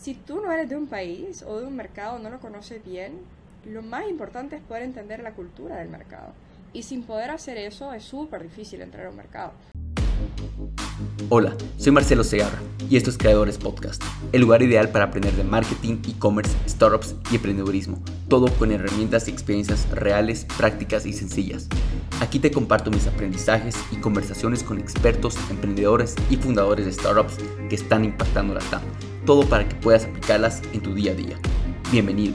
si tú no eres de un país o de un mercado, no lo conoces bien, lo más importante es poder entender la cultura del mercado. Y sin poder hacer eso es súper difícil entrar a un mercado. Hola, soy Marcelo Segarra y esto es Creadores Podcast, el lugar ideal para aprender de marketing, e-commerce, startups y emprendedurismo, todo con herramientas y experiencias reales, prácticas y sencillas. Aquí te comparto mis aprendizajes y conversaciones con expertos, emprendedores y fundadores de startups que están impactando la TAM, todo para que puedas aplicarlas en tu día a día. Bienvenido.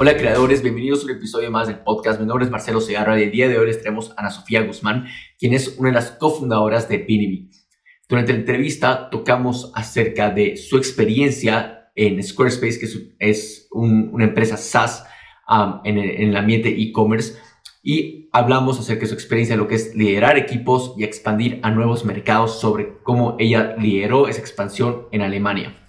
Hola creadores, bienvenidos a un episodio más del podcast. Mi nombre es Marcelo Segarra y el día de hoy les traemos a Ana Sofía Guzmán, quien es una de las cofundadoras de Binibi. Durante la entrevista tocamos acerca de su experiencia en Squarespace, que es una empresa SaaS um, en, el, en el ambiente e-commerce, y hablamos acerca de su experiencia en lo que es liderar equipos y expandir a nuevos mercados sobre cómo ella lideró esa expansión en Alemania.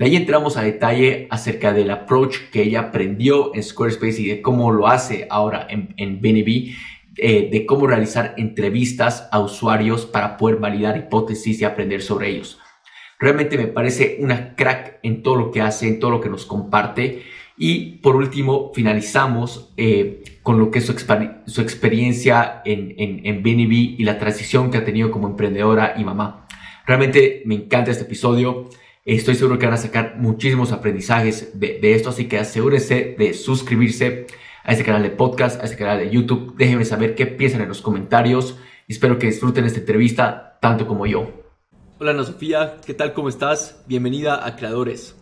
De ahí entramos a detalle acerca del approach que ella aprendió en Squarespace y de cómo lo hace ahora en, en eh, de cómo realizar entrevistas a usuarios para poder validar hipótesis y aprender sobre ellos. Realmente me parece una crack en todo lo que hace, en todo lo que nos comparte. Y por último, finalizamos eh, con lo que es su, experiencia en, en, en y la transición que ha tenido como emprendedora y mamá. Realmente me encanta este episodio. Estoy seguro que van a sacar muchísimos aprendizajes de, de esto, así que asegúrense de suscribirse a este canal de podcast, a este canal de YouTube. Déjenme saber qué piensan en los comentarios. Espero que disfruten esta entrevista tanto como yo. Hola Ana Sofía, ¿qué tal? ¿Cómo estás? Bienvenida a Creadores.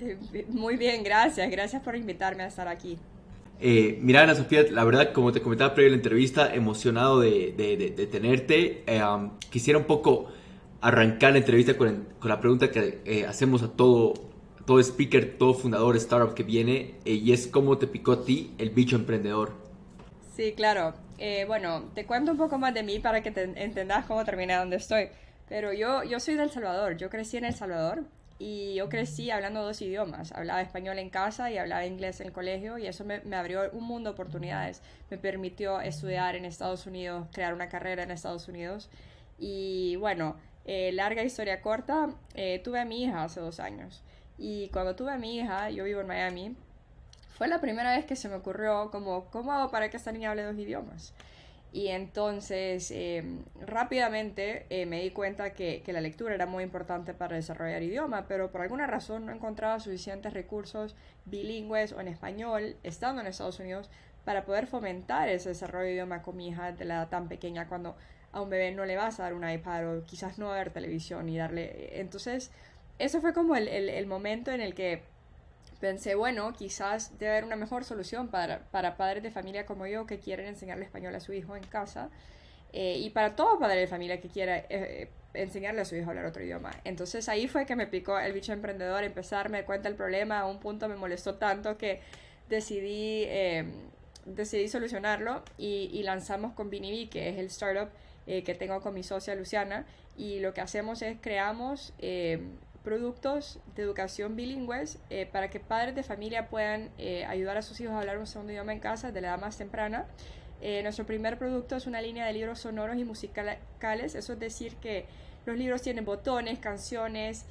Eh, muy bien, gracias. Gracias por invitarme a estar aquí. Eh, mira, Ana Sofía, la verdad, como te comentaba previo a la entrevista, emocionado de, de, tenerte. Eh, um, quisiera un poco arrancar la entrevista con, con la pregunta que eh, hacemos a todo todo speaker, todo fundador de startup que viene, eh, y es cómo te picó a ti el bicho emprendedor. Sí, claro. Eh, bueno, te cuento un poco más de mí para que te entendas cómo terminé donde estoy. Pero yo, yo soy del Salvador, yo crecí en El Salvador y yo crecí hablando dos idiomas. Hablaba español en casa y hablaba inglés en el colegio y eso me, me abrió un mundo de oportunidades. Me permitió estudiar en Estados Unidos, crear una carrera en Estados Unidos. Y bueno, eh, larga historia corta, tuve a mi hija hace dos años. Y cuando tuve a mi hija, yo vivo en Miami, fue la primera vez que se me ocurrió como, ¿cómo hago para que esta niña hable dos idiomas? Y entonces em, rápidamente eh, me di cuenta que, que, la lectura era muy importante para desarrollar idioma, pero por alguna razón no encontraba suficientes recursos bilingües o en español, estando en Estados Unidos, para poder fomentar ese desarrollo de idioma con mi hija de la edad tan pequeña cuando a un bebé no le vas a dar un iPad o quizás no ver televisión y darle... Entonces eso fue como el, el, momento en el que pensé, bueno, quizás debe haber una mejor solución para, para, padres de familia como yo que quieren enseñarle español a su hijo en casa eh, y para todo padre de familia que quiera eh, enseñarle a su hijo a hablar otro idioma. Entonces ahí fue que me picó el bicho emprendedor, empezar, me cuenta el problema, a un punto me molestó tanto que decidí, eh, decidí solucionarlo y, y lanzamos con Binibi, que es el startup que tengo con mi socia Luciana, y lo que hacemos es creamos productos de educación bilingües eh, para que padres de familia puedan eh, ayudar a sus hijos a hablar un segundo idioma en casa de la edad más temprana. Eh, nuestro primer producto es una línea de libros sonoros y musicales, eso es decir que los libros tienen botones, canciones,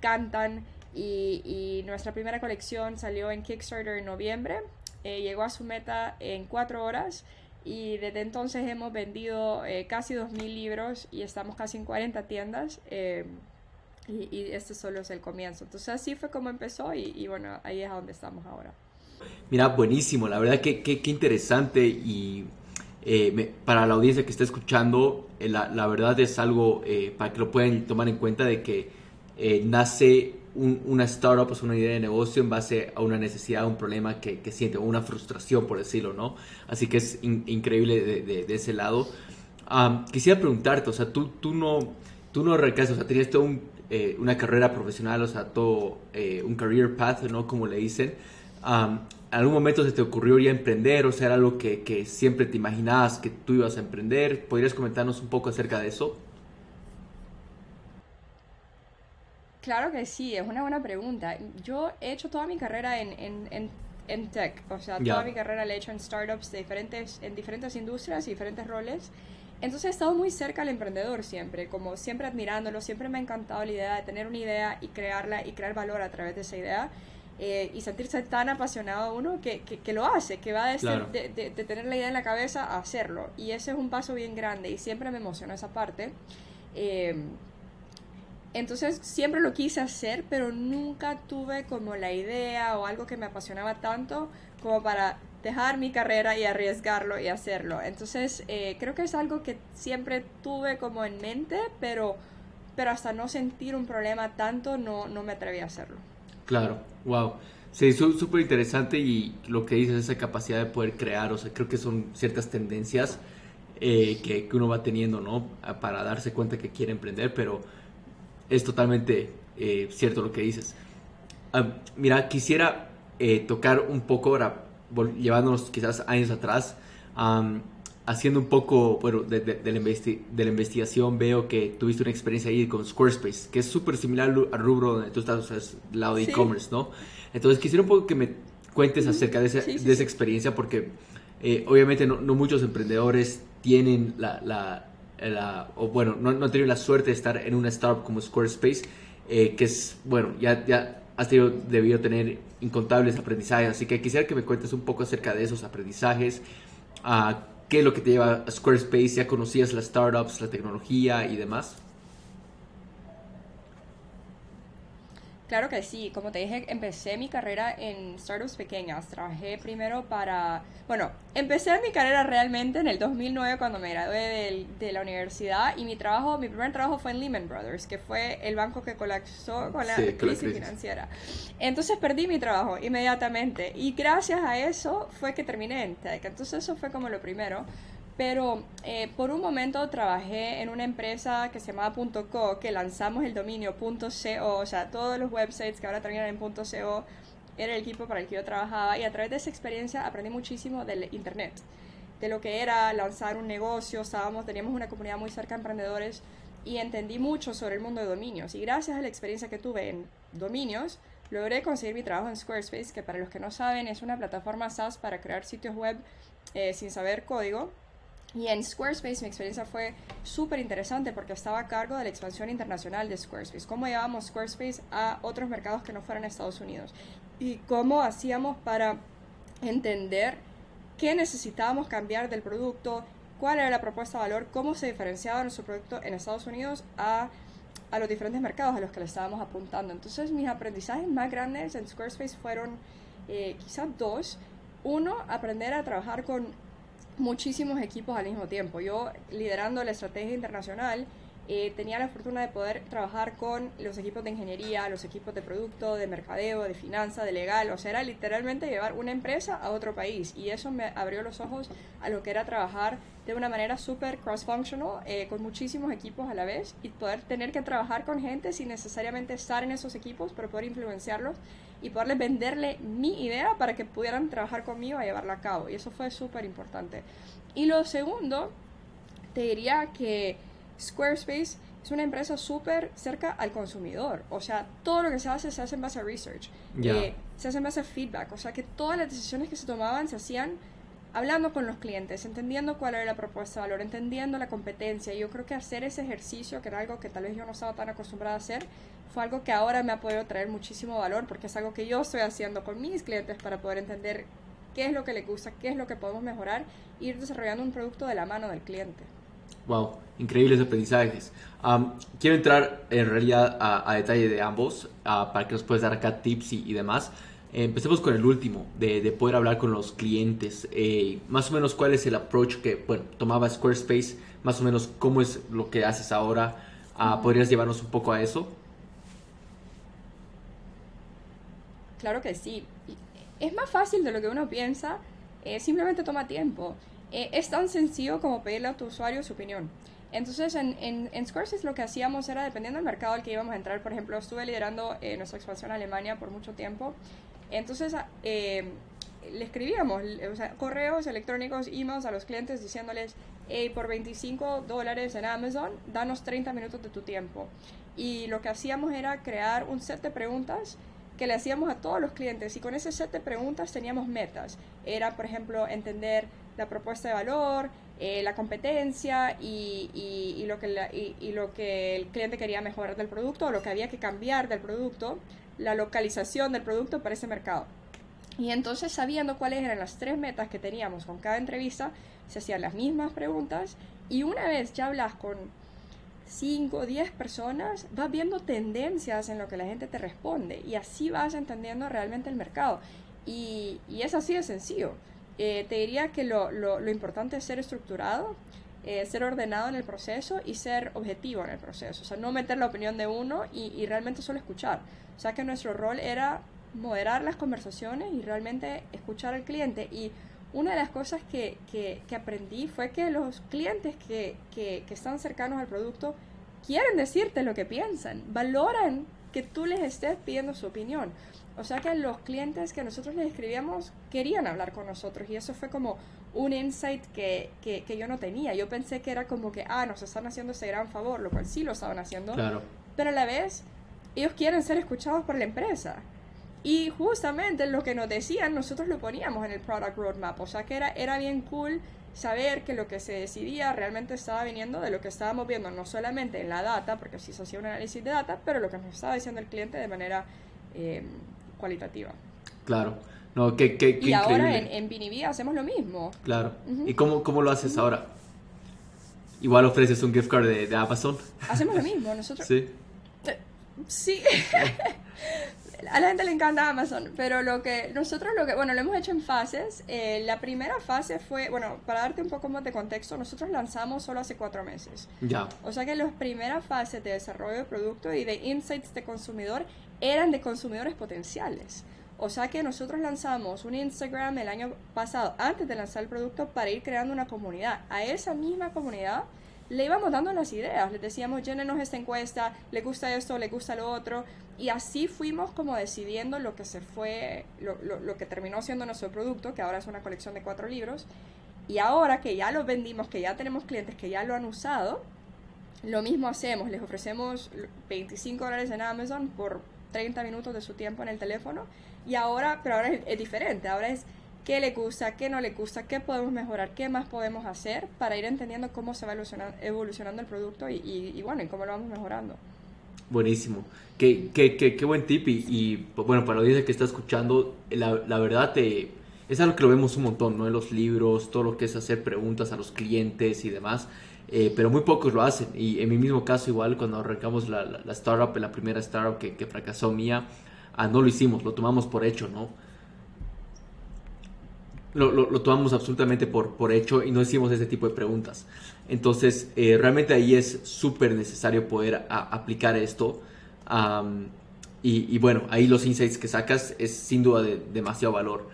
cantan y, nuestra primera colección salió en Kickstarter en noviembre, llegó a su meta en cuatro horas y desde entonces hemos vendido casi 2.000 libros y estamos casi en 40 tiendas. Y, este solo es el comienzo. Entonces así fue como empezó y, bueno, ahí es a donde estamos ahora. Mira, buenísimo, la verdad que, qué interesante y eh, para la audiencia que está escuchando, eh, la, la, verdad es algo eh, para que lo puedan tomar en cuenta de que nace una startup, es una idea de negocio en base a una necesidad, un problema que, que siente, o una frustración, por decirlo, ¿no? Así que es increíble de, de, ese lado. quisiera preguntarte, o sea, tú, tú no, tú no recasas, o sea, tenías todo un eh, una carrera profesional, o sea, todo eh, un career path, ¿no? Como le dicen. ¿En algún momento se te ocurrió ya emprender? O sea, era algo que, que, siempre te imaginabas que tú ibas a emprender. ¿Podrías comentarnos un poco acerca de eso? Claro que sí, es una buena pregunta. Yo he hecho toda mi carrera en, en, en, tech, o sea, toda mi carrera la he hecho en startups de diferentes, en diferentes industrias y diferentes roles. Entonces he estado muy cerca al emprendedor siempre, como siempre admirándolo, siempre me ha encantado la idea de tener una idea y crearla y crear valor a través de esa idea. Eh, y sentirse tan apasionado uno que, que, lo hace, que va de, de, tener la idea en la cabeza a hacerlo. Y ese es un paso bien grande y siempre me emociona esa parte. Eh, entonces siempre lo quise hacer, pero nunca tuve como la idea o algo que me apasionaba tanto como para dejar mi carrera y arriesgarlo y hacerlo. Entonces eh, creo que es algo que siempre tuve como en mente, pero, pero hasta no sentir un problema tanto no, no me atreví a hacerlo. Claro, wow. Sí, es súper interesante y lo que dices, esa capacidad de poder crear, o sea, creo que son ciertas tendencias eh, que, que, uno va teniendo, ¿no? Para darse cuenta que quiere emprender, pero es totalmente eh, cierto lo que dices. Ah, mira, quisiera eh, tocar un poco ahora, llevándonos quizás años atrás, haciendo un poco, bueno, de, de, la investigación veo que tuviste una experiencia ahí con Squarespace, que es súper similar al rubro donde tú estás, o sea, es lado de e-commerce, ¿no? Entonces quisiera un poco que me cuentes acerca de, de esa experiencia, porque eh, obviamente no, no, muchos emprendedores tienen la, la o bueno, no, no, he tenido la suerte de estar en una startup como Squarespace, eh, que es, bueno, ya, ya has tenido, debido tener incontables aprendizajes, así que quisiera que me cuentes un poco acerca de esos aprendizajes, uh, qué es lo que te lleva a Squarespace, ya conocías las startups, la tecnología y demás. Claro que sí, como te dije, empecé mi carrera en startups pequeñas. Trabajé primero para, bueno, empecé mi carrera realmente en el 2009 cuando me gradué de, la universidad y mi trabajo, mi primer trabajo fue en Lehman Brothers, que fue el banco que colapsó con la, crisis, financiera. Entonces perdí mi trabajo inmediatamente y gracias a eso fue que terminé en Tech. Entonces eso fue como lo primero. Pero eh, por un momento trabajé en una empresa que se llamaba .co, que lanzamos el dominio .co, o sea, todos los websites que ahora terminan en .co era el equipo para el que yo trabajaba y a través de esa experiencia aprendí muchísimo del internet, de lo que era lanzar un negocio, estábamos, teníamos una comunidad muy cerca de emprendedores y entendí mucho sobre el mundo de dominios y gracias a la experiencia que tuve en dominios logré conseguir mi trabajo en Squarespace, que para los que no saben es una plataforma SaaS para crear sitios web eh, sin saber código y en Squarespace mi experiencia fue súper interesante porque estaba a cargo de la expansión internacional de Squarespace. Cómo llevábamos Squarespace a otros mercados que no fueran Estados Unidos. Y cómo hacíamos para entender qué necesitábamos cambiar del producto, cuál era la propuesta de valor, cómo se diferenciaba nuestro producto en Estados Unidos a, a los diferentes mercados a los que le estábamos apuntando. Entonces mis aprendizajes más grandes en Squarespace fueron eh, quizás dos. Uno, aprender a trabajar con muchísimos equipos al mismo tiempo. Yo liderando la estrategia internacional eh, tenía la fortuna de poder trabajar con los equipos de ingeniería, los equipos de producto, de mercadeo, de finanza, de legal. O sea, era literalmente llevar una empresa a otro país. Y eso me abrió los ojos a lo que era trabajar de una manera súper cross-functional, eh, con muchísimos equipos a la vez, y poder tener que trabajar con gente sin necesariamente estar en esos equipos, pero poder influenciarlos y poderles venderle mi idea para que pudieran trabajar conmigo a llevarla a cabo. Y eso fue súper importante. Y lo segundo, te diría que Squarespace es una empresa súper cerca al consumidor. O sea, todo lo que se hace se hace en base a research. Eh, se hace en base a feedback. O sea, que todas las decisiones que se tomaban se hacían hablando con los clientes, entendiendo cuál era la propuesta de valor, entendiendo la competencia. Yo creo que hacer ese ejercicio, que era algo que tal vez yo no estaba tan acostumbrada a hacer, fue algo que ahora me ha podido traer muchísimo valor porque es algo que yo estoy haciendo con mis clientes para poder entender qué es lo que les gusta, qué es lo que podemos mejorar e ir desarrollando un producto de la mano del cliente. Wow, increíbles aprendizajes. quiero entrar en realidad a, detalle de ambos para que nos puedas dar acá tips y demás. Empecemos con el último, de, poder hablar con los clientes. Eh, más o menos cuál es el approach que bueno, tomaba Squarespace, más o menos cómo es lo que haces ahora. Ah, ¿Podrías llevarnos un poco a eso? Claro que sí. Es más fácil de lo que uno piensa, eh, simplemente toma tiempo. Eh, es tan sencillo como pedirle a tu usuario su opinión. Entonces, en, en, Squarespace lo que hacíamos era, dependiendo del mercado al que íbamos a entrar, por ejemplo, estuve liderando nuestra expansión a Alemania por mucho tiempo entonces, eh, le escribíamos correos electrónicos, emails a los clientes diciéndoles, hey, por 25 dólares en Amazon, danos 30 minutos de tu tiempo. Y lo que hacíamos era crear un set de preguntas que le hacíamos a todos los clientes y con ese set de preguntas teníamos metas. Era, por ejemplo, entender la propuesta de valor, eh, la competencia y, y, lo que y, lo que el cliente quería mejorar del producto o lo que había que cambiar del producto, la localización del producto para ese mercado. Y entonces sabiendo cuáles eran las tres metas que teníamos con cada entrevista, se hacían las mismas preguntas y una vez ya hablas con 5 o 10 personas, vas viendo tendencias en lo que la gente te responde y así vas entendiendo realmente el mercado. Y, y es así de sencillo. Eh, te diría que lo, lo, importante es ser estructurado, eh, ser ordenado en el proceso y ser objetivo en el proceso. O sea, no meter la opinión de uno y, realmente solo escuchar. O sea, que nuestro rol era moderar las conversaciones y realmente escuchar al cliente. Y una de las cosas que, que, que aprendí fue que los clientes que, que, están cercanos al producto quieren decirte lo que piensan, valoran que tú les estés pidiendo su opinión. O sea que los clientes que nosotros les escribíamos querían hablar con nosotros y eso fue como un insight que, que, que, yo no tenía. Yo pensé que era como que, ah, nos están haciendo ese gran favor, lo cual sí lo estaban haciendo. Claro. Pero a la vez, ellos quieren ser escuchados por la empresa. Y justamente lo que nos decían, nosotros lo poníamos en el Product Roadmap. O sea que era, era bien cool saber que lo que se decidía realmente estaba viniendo de lo que estábamos viendo, no solamente en la data, porque sí se hacía un análisis de data, pero lo que nos estaba diciendo el cliente de manera eh, cualitativa. Claro. No, qué, qué, y ahora en, en hacemos lo mismo. Claro. ¿Y cómo, cómo, lo haces ahora? Igual ofreces un gift card de, de Amazon. Hacemos lo mismo, nosotros. Sí. Sí. a la gente le encanta Amazon, pero lo que nosotros lo que, bueno, lo hemos hecho en fases. Eh, la primera fase fue, bueno, para darte un poco más de contexto, nosotros lanzamos solo hace cuatro meses. Ya. O sea que las primeras fases de desarrollo de producto y de insights de consumidor eran de consumidores potenciales. O sea que nosotros lanzamos un Instagram el año pasado, antes de lanzar el producto, para ir creando una comunidad. A esa misma comunidad le íbamos dando las ideas, les decíamos, llénenos esta encuesta, le gusta esto, le gusta lo otro, y así fuimos como decidiendo lo que se fue, lo, lo, que terminó siendo nuestro producto, que ahora es una colección de cuatro libros, y ahora que ya lo vendimos, que ya tenemos clientes que ya lo han usado, lo mismo hacemos, les ofrecemos 25 dólares en Amazon por 30 minutos de su tiempo en el teléfono, y ahora, pero ahora es diferente, ahora es qué le gusta, qué no le gusta, qué podemos mejorar, qué más podemos hacer para ir entendiendo cómo se va evolucionando, el producto y, bueno, y cómo lo vamos mejorando. Buenísimo. Qué, qué, qué, qué buen tip. Y, bueno, para la audiencia que está escuchando, la, la verdad te, es algo que lo vemos un montón, ¿no? En los libros, todo lo que es hacer preguntas a los clientes y demás. Eh, pero muy pocos lo hacen. Y en mi mismo caso, igual, cuando arrancamos la, startup, la primera startup que, fracasó mía, ah, no lo hicimos, lo tomamos por hecho, ¿no? lo, lo, tomamos absolutamente por, por hecho y no hicimos ese tipo de preguntas. Entonces, eh, realmente ahí es súper necesario poder aplicar esto. y, bueno, ahí los insights que sacas es sin duda de demasiado valor.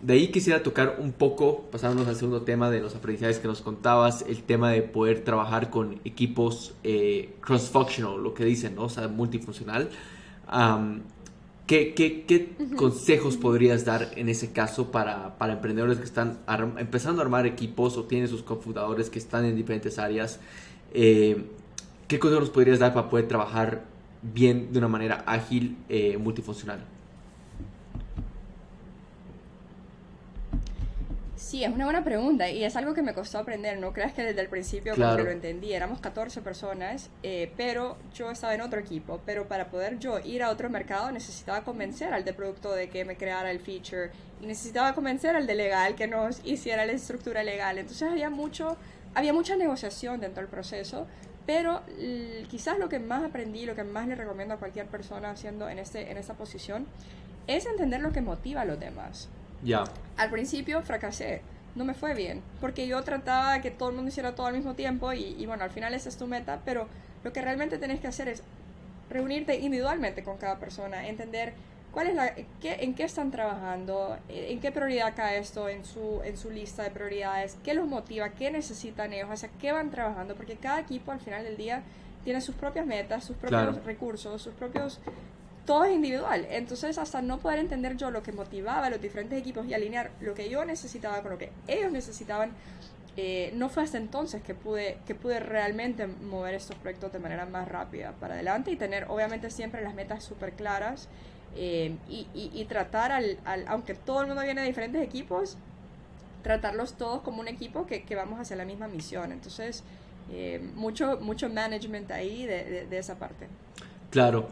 De ahí quisiera tocar un poco, pasándonos al segundo tema de los aprendizajes que nos contabas, el tema de poder trabajar con equipos eh, cross-functional, lo que dicen, ¿no? o sea, multifuncional. ¿Qué, qué, qué consejos podrías dar en ese caso para, para emprendedores que están empezando a armar equipos o tienen sus cofundadores que están en diferentes áreas? Eh, ¿Qué consejos podrías dar para poder trabajar bien de una manera ágil, eh, multifuncional? Sí, es una buena pregunta y es algo que me costó aprender. No creas que desde el principio lo entendí. Éramos 14 personas, eh, pero yo estaba en otro equipo. Pero para poder yo ir a otro mercado necesitaba convencer al de producto de que me creara el feature y necesitaba convencer al de legal que nos hiciera la estructura legal. Entonces había mucho, había mucha negociación dentro del proceso. Pero quizás lo que más aprendí, lo que más le recomiendo a cualquier persona haciendo en, este, en esta posición, es entender lo que motiva a los demás. Ya. Al principio fracasé, no me fue bien, porque yo trataba de que todo el mundo hiciera todo al mismo tiempo y, bueno, al final esa es tu meta, pero lo que realmente tenés que hacer es reunirte individualmente con cada persona, entender cuál es la, qué, en qué están trabajando, en qué prioridad cae esto en su, en su lista de prioridades, qué los motiva, qué necesitan ellos, hacia qué van trabajando, porque cada equipo al final del día tiene sus propias metas, sus propios recursos, sus propios todo es individual. Entonces, hasta no poder entender yo lo que motivaba a los diferentes equipos y alinear lo que yo necesitaba con lo que ellos necesitaban, eh, no fue hasta entonces que pude, que pude realmente mover estos proyectos de manera más rápida para adelante y tener, obviamente, siempre las metas súper claras eh, y, y, tratar al, al, aunque todo el mundo viene de diferentes equipos, tratarlos todos como un equipo que, que vamos hacia la misma misión. Entonces, eh, mucho, mucho management ahí de, de, esa parte. Claro.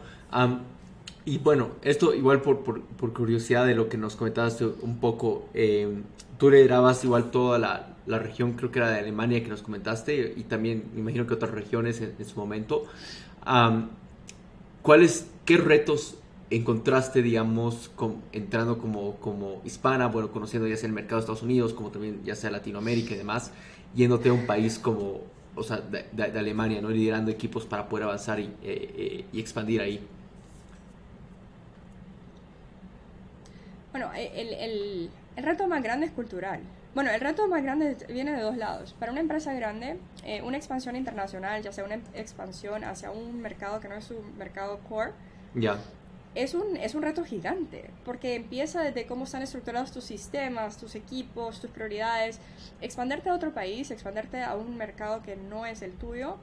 Y bueno, esto igual por, por, curiosidad de lo que nos comentabas un poco, eh, tú liderabas igual toda la, la, región, creo que era de Alemania que nos comentaste, y también me imagino que otras regiones en, su momento. ¿Cuáles, qué retos encontraste, digamos, entrando como, como hispana, bueno, conociendo ya sea el mercado de Estados Unidos, como también ya sea Latinoamérica y demás, yéndote a un país como, o sea, de, Alemania, ¿no? Liderando equipos para poder avanzar y, eh, eh, y expandir ahí. Bueno, el, el, el, reto más grande es cultural. Bueno, el reto más grande viene de dos lados. Para una empresa grande, eh, una expansión internacional, ya sea una expansión hacia un mercado que no es su mercado core, ya es un, es un reto gigante, porque empieza desde cómo están estructurados tus sistemas, tus equipos, tus prioridades. Expanderte a otro país, expanderte a un mercado que no es el tuyo,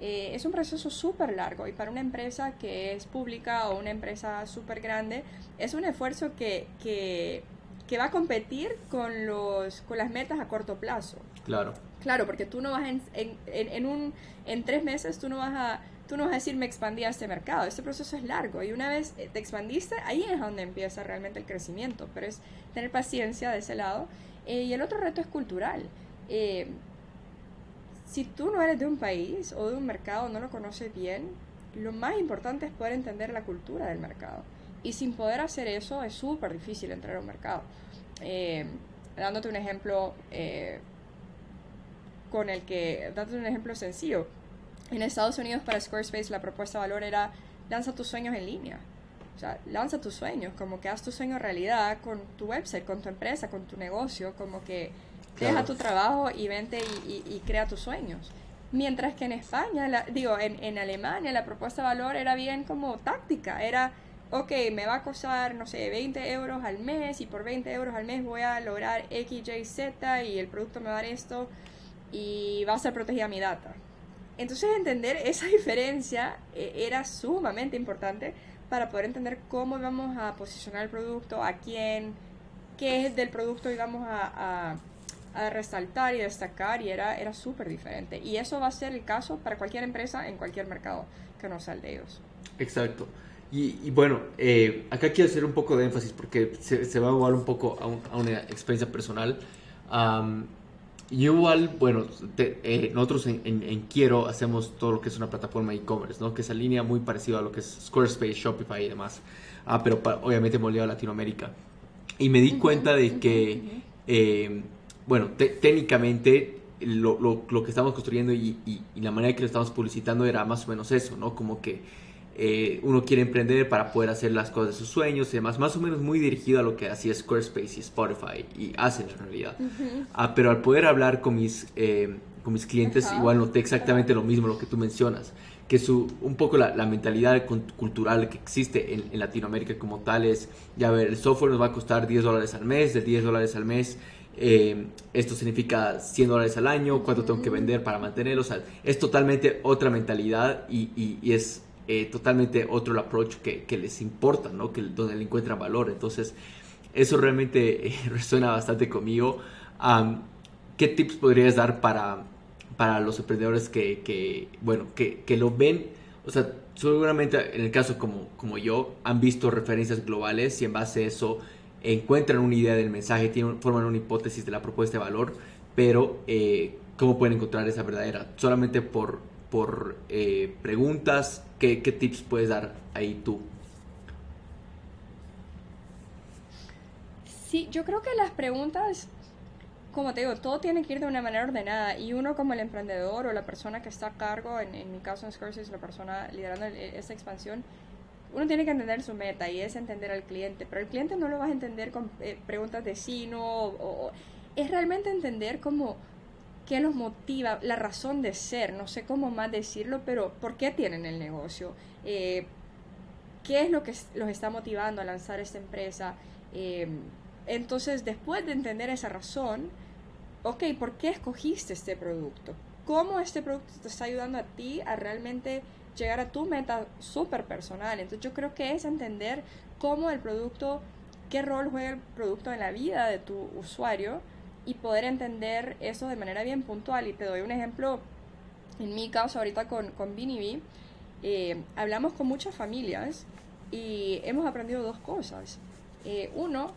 eh, es un proceso súper largo y para una empresa que es pública o una empresa súper grande, es un esfuerzo que, que, que, va a competir con, los, con las metas a corto plazo. Claro. Claro, porque tú no vas en, en, en, un, en tres meses, tú no vas a tú no vas a decir me expandí a este mercado, este proceso es largo y una vez te expandiste, ahí es donde empieza realmente el crecimiento, pero es tener paciencia de ese lado. Eh, y el otro reto es cultural. Eh, si tú no eres de un país o de un mercado, no lo conoces bien, lo más importante es poder entender la cultura del mercado. Y sin poder hacer eso es súper difícil entrar a un mercado. Eh, dándote un ejemplo con el que, dándote un ejemplo sencillo, en Estados Unidos para Squarespace la propuesta de valor era lanza tus sueños en línea. O sea, lanza tus sueños, como que haz tu sueño realidad con tu website, con tu empresa, con tu negocio, como que deja tu trabajo y vente y, crea tus sueños. Mientras que en España, digo, en, en, Alemania la propuesta de valor era bien como táctica, era, ok, me va a costar, no sé, 20 euros al mes y por 20 euros al mes voy a lograr X, Y, Z y el producto me va a dar esto y va a ser protegida mi data. Entonces entender esa diferencia eh, era sumamente importante para poder entender cómo íbamos a posicionar el producto, a quién, qué es del producto íbamos a, a, resaltar y destacar y era, era súper diferente. Y eso va a ser el caso para cualquier empresa en cualquier mercado que no sea el de ellos. Exacto. Y, bueno, eh, acá quiero hacer un poco de énfasis porque se, se va a jugar un poco a, una experiencia personal. Y igual, bueno, eh, nosotros en, en, Quiero hacemos todo lo que es una plataforma e-commerce, ¿no? Que se alinea muy parecido a lo que es Squarespace, Shopify y demás. Ah, pero obviamente moldeado a Latinoamérica. Y me di cuenta de que, eh, bueno, técnicamente lo, lo, lo, que estamos construyendo y, y, y, la manera que lo estamos publicitando era más o menos eso, ¿no? Como que eh, uno quiere emprender para poder hacer las cosas de sus sueños y demás, más o menos muy dirigido a lo que hacía Squarespace y Spotify y hacen en realidad. Ah, pero al poder hablar con mis, eh, con mis clientes, igual noté exactamente lo mismo, lo que tú mencionas, que su, un poco la, mentalidad cultural que existe en, Latinoamérica como tal es, ya ver, el software nos va a costar 10 dólares al mes, de 10 dólares al mes. Eh, esto significa 100 dólares al año, cuánto tengo que vender para mantenerlo. O sea, es totalmente otra mentalidad y, y es eh, totalmente otro el approach que, que, les importa, ¿no? Que, donde le encuentran valor. Entonces, eso realmente eh, resuena bastante conmigo. ¿Qué tips podrías dar para, para los emprendedores que, que bueno, que, que, lo ven? O sea, seguramente en el caso como, como yo, han visto referencias globales y en base a eso encuentran una idea del mensaje, tienen, forman una hipótesis de la propuesta de valor, pero eh, ¿cómo pueden encontrar esa verdadera? Solamente por por eh, preguntas. ¿Qué, tips puedes dar ahí tú? Sí, yo creo que las preguntas, como te digo, todo tiene que ir de una manera ordenada y uno como el emprendedor o la persona que está a cargo, en, mi caso en Scorsese, la persona liderando esta expansión, uno tiene que entender su meta y es entender al cliente, pero el cliente no lo vas a entender con eh, preguntas de sí, no, o, es realmente entender cómo qué los motiva, la razón de ser, no sé cómo más decirlo, pero ¿por qué tienen el negocio? Eh, ¿Qué es lo que los está motivando a lanzar esta empresa? Eh, entonces, después de entender esa razón, ok, ¿por qué escogiste este producto? ¿Cómo este producto te está ayudando a ti a realmente llegar a tu meta súper personal? Entonces, yo creo que es entender cómo el producto, qué rol juega el producto en la vida de tu usuario y poder entender eso de manera bien puntual. Y te doy un ejemplo, en mi caso ahorita con, con eh, hablamos con muchas familias y hemos aprendido dos cosas. Eh, uno,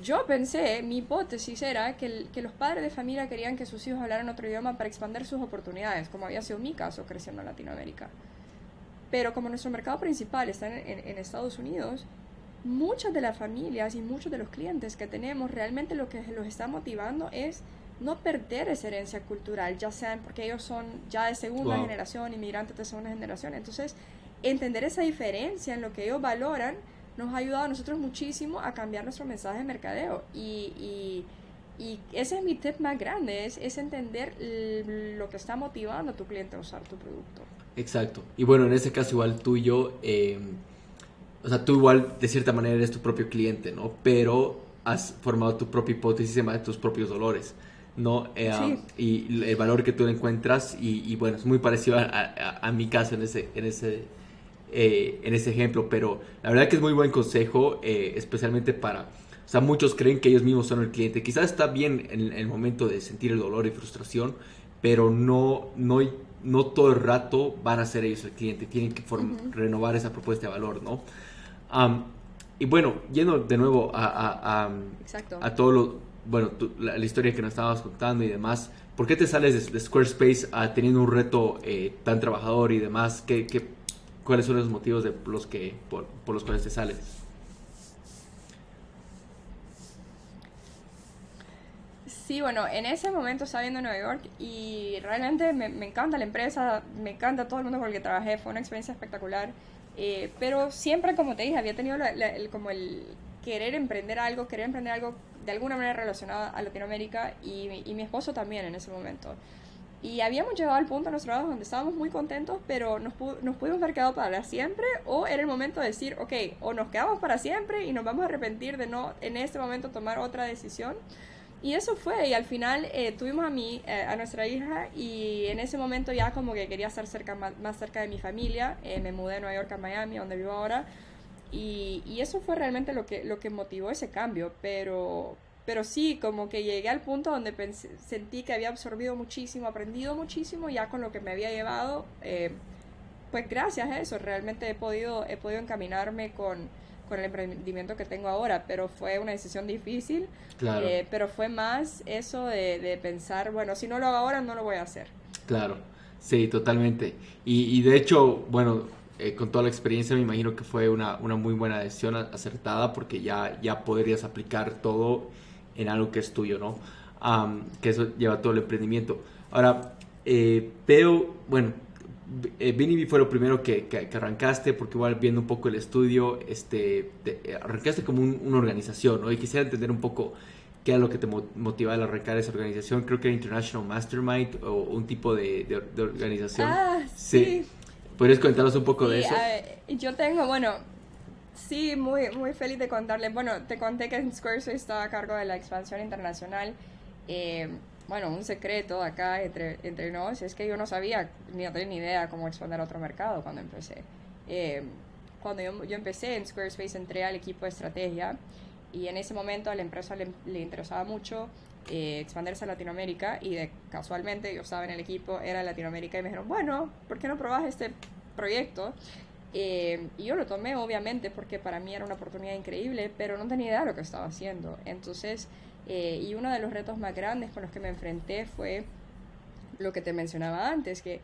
yo pensé, mi hipótesis era que, que, los padres de familia querían que sus hijos hablaran otro idioma para expandir sus oportunidades, como había sido mi caso creciendo en Latinoamérica. Pero como nuestro mercado principal está en, en, Estados Unidos, muchas de las familias y muchos de los clientes que tenemos realmente lo que los está motivando es no perder esa herencia cultural, ya sean porque ellos son ya de segunda generación, inmigrantes de segunda generación. Entonces, entender esa diferencia en lo que ellos valoran nos ha ayudado a nosotros muchísimo a cambiar nuestro mensaje de mercadeo. Y, y, y ese es mi tip más grande, es, es entender lo que está motivando a tu cliente a usar tu producto. Exacto. Y bueno, en ese caso igual tú y yo, eh, o sea, tú igual de cierta manera eres tu propio cliente, ¿no? Pero has formado tu propia hipótesis de tus propios dolores. ¿no? Eh, um, y el valor que tú encuentras y, y bueno, es muy parecido a, a, a, mi caso en ese, en ese eh, en ese ejemplo, pero la verdad que es muy buen consejo, eh, especialmente para, o sea, muchos creen que ellos mismos son el cliente. Quizás está bien en, el momento de sentir el dolor y frustración, pero no, no, no todo el rato van a ser ellos el cliente, tienen que renovar esa propuesta de valor, ¿no? y bueno, yendo de nuevo a, a, a, a todo lo, bueno, la, historia que nos estabas contando y demás, ¿por qué te sales de, Squarespace teniendo un reto eh, tan trabajador y demás? ¿Qué, qué ¿Cuáles son los motivos de los que, por, los cuales te sales? Sí, bueno, en ese momento estaba viendo Nueva York y realmente me, encanta la empresa, me encanta todo el mundo con el que trabajé, fue una experiencia espectacular. Eh, pero siempre, como te dije, había tenido el, como el querer emprender algo, querer emprender algo de alguna manera relacionado a Latinoamérica y, y mi esposo también en ese momento. Y habíamos llegado al punto en nuestro trabajo donde estábamos muy contentos, pero nos, nos pudimos haber quedado para siempre, o era el momento de decir, ok, o nos quedamos para siempre y nos vamos a arrepentir de no en este momento tomar otra decisión. Y eso fue, y al final eh, tuvimos a mí, eh, a nuestra hija, y en ese momento ya como que quería estar cerca, más, cerca de mi familia, eh, me mudé de Nueva York a Miami, donde vivo ahora, y, y, eso fue realmente lo que, lo que motivó ese cambio, pero, pero sí, como que llegué al punto donde sentí que había absorbido muchísimo, aprendido muchísimo ya con lo que me había llevado. Eh, pues gracias a eso realmente he podido, he podido encaminarme con, con el emprendimiento que tengo ahora, pero fue una decisión difícil. Claro. Eh, pero fue más eso de, de, pensar, bueno, si no lo hago ahora, no lo voy a hacer. Claro, sí, totalmente. Y, y de hecho, bueno, eh, con toda la experiencia me imagino que fue una, una muy buena decisión acertada porque ya, ya podrías aplicar todo en algo que es tuyo, ¿no? que eso lleva todo el emprendimiento. Ahora, eh, pero, bueno, eh, fue lo primero que, que, arrancaste, porque igual viendo un poco el estudio, este, arrancaste como una organización, ¿no? Y quisiera entender un poco qué era lo que te motivaba a arrancar esa organización. Creo que era International Mastermind o un tipo de, de, organización. Ah, sí. ¿Podrías contarnos un poco de eso? yo tengo, bueno, Sí, muy, muy feliz de contarle. Bueno, te conté que Squarespace estaba a cargo de la expansión internacional. Eh, bueno, un secreto acá entre, entre nos es que yo no sabía ni no tenía ni idea cómo expandir a otro mercado cuando empecé. Eh, cuando yo, empecé en Squarespace entré al equipo de estrategia y en ese momento a la empresa le, interesaba mucho eh, expandirse a Latinoamérica y casualmente yo estaba en el equipo, era Latinoamérica y me dijeron, bueno, ¿por qué no probas este proyecto? Eh, y yo lo tomé obviamente porque para mí era una oportunidad increíble, pero no tenía idea de lo que estaba haciendo. Entonces, eh, y uno de los retos más grandes con los que me enfrenté fue lo que te mencionaba antes, que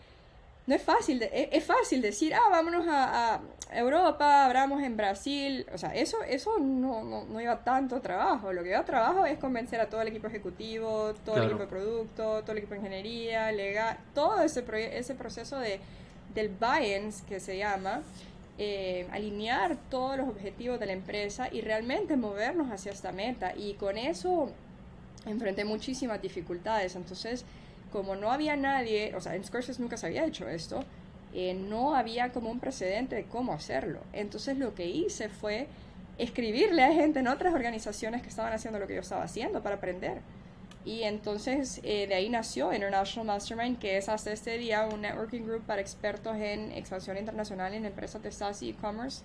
no es fácil, e, es, fácil decir, ah, vámonos a, Europa, abramos en Brasil, o sea, eso, eso no, no, no, lleva tanto trabajo, lo que lleva trabajo es convencer a todo el equipo ejecutivo, todo el equipo de producto, todo el equipo de ingeniería, legal, todo ese, ese proceso de del buy que se llama, eh, alinear todos los objetivos de la empresa y realmente movernos hacia esta meta. Y con eso enfrenté muchísimas dificultades. Entonces, como no había nadie, o sea, en Scorsese nunca se había hecho esto, eh, no había como un precedente de cómo hacerlo. Entonces lo que hice fue escribirle a gente en otras organizaciones que estaban haciendo lo que yo estaba haciendo para aprender. Y entonces eh, de ahí nació International Mastermind, que es hasta este día un networking group para expertos en expansión internacional en empresas de SaaS y e-commerce.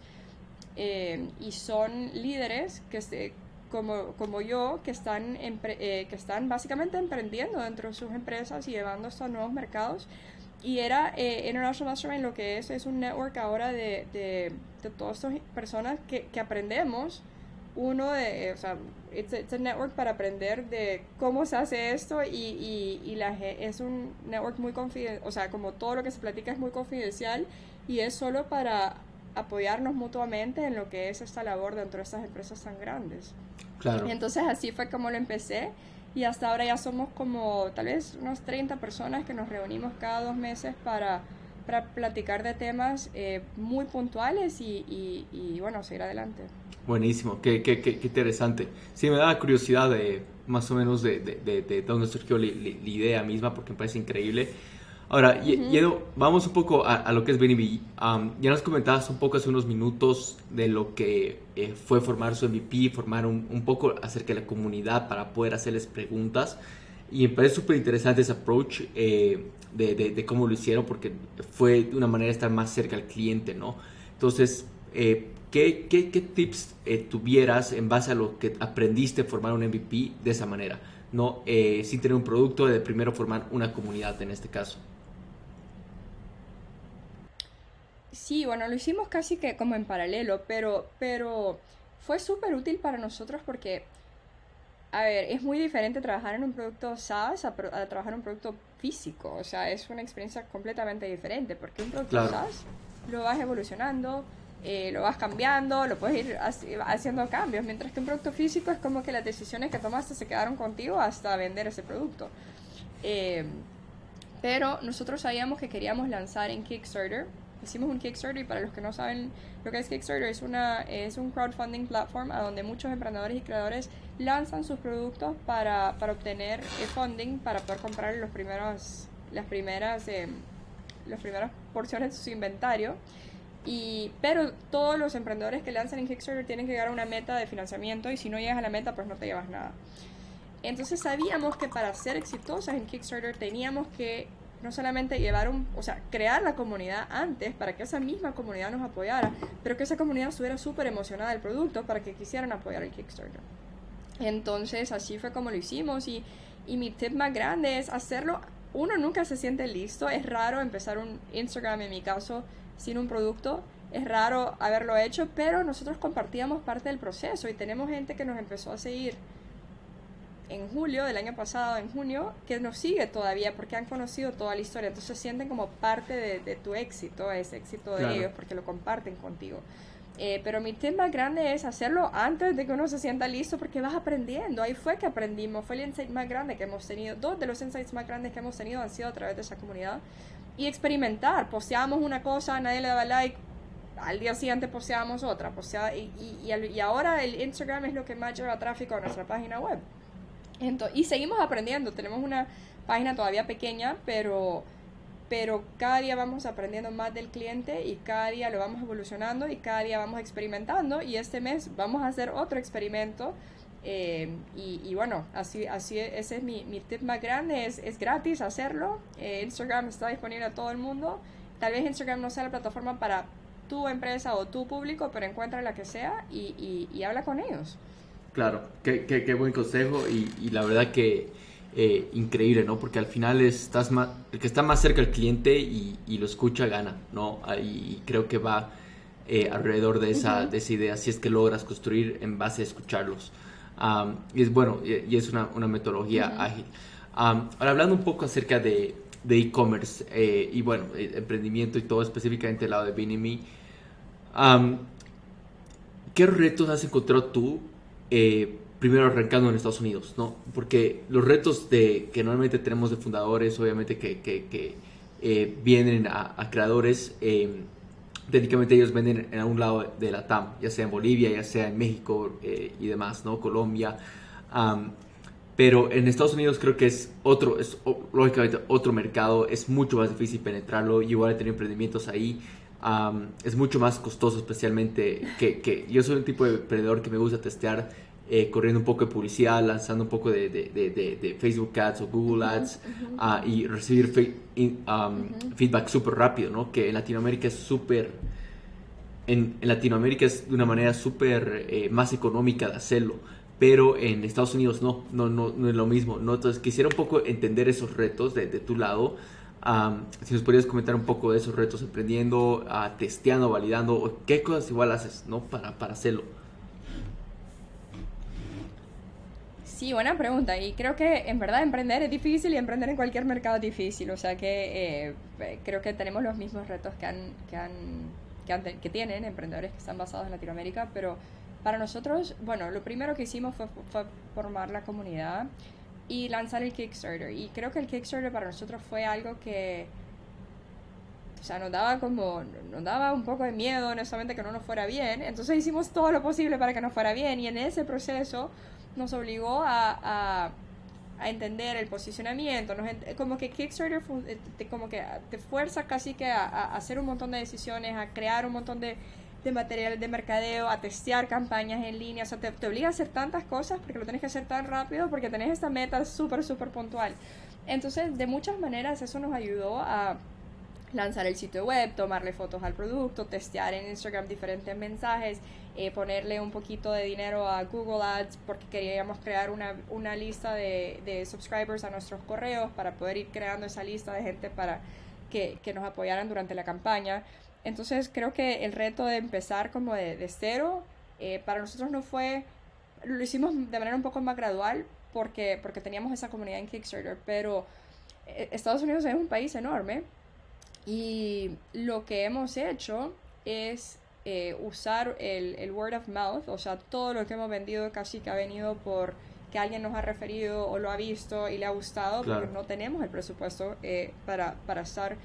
Eh, y son líderes que se como, como yo que están, eh, que están básicamente emprendiendo dentro de sus empresas y llevando esto a nuevos mercados. Y era eh, International Mastermind lo que es, es un network ahora de, de, de todas estas personas que, que aprendemos uno de, o sea, it's a, network para aprender de cómo se hace esto y, y, y la, es un network muy confidencial, o sea, como todo lo que se platica es muy confidencial y es solo para apoyarnos mutuamente en lo que es esta labor dentro de estas empresas tan grandes. Claro. Entonces así fue como lo empecé y hasta ahora ya somos como tal vez unos 30 personas que nos reunimos cada dos meses para, para platicar de temas eh, muy puntuales y, y, y bueno, seguir adelante. Buenísimo, qué, qué, qué, interesante. Sí, me da curiosidad de más o menos de, de, de, dónde surgió la, idea misma, porque me parece increíble. Ahora, uh vamos un poco a, lo que es BNB. Um, ya nos comentabas un poco hace unos minutos de lo que eh, fue formar su MVP, formar un, un, poco acerca de la comunidad para poder hacerles preguntas. Y me parece súper interesante ese approach eh, de, de, cómo lo hicieron, porque fue de una manera de estar más cerca al cliente, ¿no? Entonces, eh, ¿qué, qué, qué, tips eh, tuvieras en base a lo que aprendiste formar un MVP de esa manera? No eh, sin tener un producto, de primero formar una comunidad en este caso. Sí, bueno, lo hicimos casi que como en paralelo, pero, pero fue súper útil para nosotros porque, a ver, es muy diferente trabajar en un producto SaaS a, trabajar en un producto físico. O sea, es una experiencia completamente diferente porque un producto SaaS lo vas evolucionando, eh, lo vas cambiando, lo puedes ir haciendo cambios, mientras que un producto físico es como que las decisiones que tomaste se quedaron contigo hasta vender ese producto. Eh, pero nosotros sabíamos que queríamos lanzar en Kickstarter. Hicimos un Kickstarter y para los que no saben lo que es Kickstarter es, una, es un crowdfunding platform a donde muchos emprendedores y creadores lanzan sus productos para, para obtener eh, funding para poder comprar los primeros, las primeras, las primeras porciones de su inventario. Y, pero todos los emprendedores que lanzan en Kickstarter tienen que llegar a una meta de financiamiento y si no llegas a la meta pues no te llevas nada. Entonces sabíamos que para ser exitosas en Kickstarter teníamos que no solamente llevar o sea, crear la comunidad antes para que esa misma comunidad nos apoyara, pero que esa comunidad estuviera súper emocionada del producto para que quisieran apoyar el Kickstarter. Entonces así fue como lo hicimos y, y mi tip más grande es hacerlo, uno nunca se siente listo, es raro empezar un Instagram en mi caso sin un producto. Es raro haberlo hecho, pero nosotros compartíamos parte del proceso y tenemos gente que nos empezó a seguir en julio del año pasado, en junio, que nos sigue todavía porque han conocido toda la historia. Entonces sienten como parte de, tu éxito, ese éxito de ellos, porque lo comparten contigo. Eh, pero mi tema grande es hacerlo antes de que uno se sienta listo porque vas aprendiendo. Ahí fue que aprendimos, fue el insight más grande que hemos tenido. Dos de los insights más grandes que hemos tenido han sido a través de esa comunidad y experimentar. Posteamos una cosa, nadie le daba like, al día siguiente posteamos otra. Y, y, y, ahora el Instagram es lo que más lleva tráfico a nuestra página web. Entonces, y seguimos aprendiendo. Tenemos una página todavía pequeña, pero, pero cada día vamos aprendiendo más del cliente y cada día lo vamos evolucionando y cada día vamos experimentando. Y este mes vamos a hacer otro experimento eh, y, bueno, así, así ese es mi, mi tip más grande, es, es gratis hacerlo. Eh, Instagram está disponible a todo el mundo. Tal vez Instagram no sea la plataforma para tu empresa o tu público, pero encuentra la que sea y, y, habla con ellos. Claro, qué, qué, qué buen consejo y, y, la verdad que eh, increíble, ¿no? Porque al final estás más, el que está más cerca del cliente y, lo escucha gana, ¿no? Y creo que va alrededor de esa, de esa idea, si es que logras construir en base a escucharlos y es bueno, y, es una, una metodología ágil. ahora hablando un poco acerca de e-commerce eh, y bueno, eh, emprendimiento y todo, específicamente el lado de Binimi, ¿qué retos has encontrado tú eh, primero arrancando en Estados Unidos? ¿no? Porque los retos de, que normalmente tenemos de fundadores, obviamente que, que, que vienen a, creadores, técnicamente ellos venden en un lado de la TAM, ya sea en Bolivia, ya sea en México eh, y demás, ¿no? Colombia. pero en Estados Unidos creo que es otro, es lógicamente otro mercado, es mucho más difícil penetrarlo, y igual tenido emprendimientos ahí. Es mucho más costoso, especialmente que, que, yo soy un tipo de emprendedor que me gusta testear eh, corriendo un poco de publicidad, lanzando un poco de, de, de, de Facebook Ads o Google Ads ah, y recibir um, feedback súper rápido, ¿no? Que en Latinoamérica es súper... En, en, Latinoamérica es de una manera súper eh, más económica de hacerlo, pero en Estados Unidos no, no, no, no es lo mismo, ¿no? Entonces quisiera un poco entender esos retos de, de tu lado. Si nos podrías comentar un poco de esos retos emprendiendo, uh, testeando, validando, qué cosas igual haces, ¿no? Para, para hacerlo. Sí, buena pregunta. Y creo que en verdad emprender es difícil y emprender en cualquier mercado es difícil. O sea que eh, creo que tenemos los mismos retos que, han, que, han, que, que, tienen emprendedores que están basados en Latinoamérica. Pero para nosotros, bueno, lo primero que hicimos fue, fue formar la comunidad y lanzar el Kickstarter. Y creo que el Kickstarter para nosotros fue algo que o sea, nos daba como, nos daba un poco de miedo, honestamente, que no nos fuera bien. Entonces hicimos todo lo posible para que nos fuera bien. Y en ese proceso nos obligó a, a, entender el posicionamiento, como que Kickstarter eh, como que te fuerza casi que a, hacer un montón de decisiones, a crear un montón de, de materiales de mercadeo, a testear campañas en línea, o sea, te, te, obliga a hacer tantas cosas porque lo tienes que hacer tan rápido porque tenés esta meta súper, súper puntual. Entonces, de muchas maneras eso nos ayudó a lanzar el sitio web, tomarle fotos al producto, testear en Instagram diferentes mensajes eh, ponerle un poquito de dinero a Google Ads porque queríamos crear una, una lista de, de, subscribers a nuestros correos para poder ir creando esa lista de gente para que, que, nos apoyaran durante la campaña. Entonces creo que el reto de empezar como de, de cero eh, para nosotros no fue, lo hicimos de manera un poco más gradual porque, porque teníamos esa comunidad en Kickstarter, pero eh, Estados Unidos es un país enorme y lo que hemos hecho es eh, usar el, el, word of mouth, o sea, todo lo que hemos vendido casi que ha venido por que alguien nos ha referido o lo ha visto y le ha gustado, porque no tenemos el presupuesto eh, para, para estar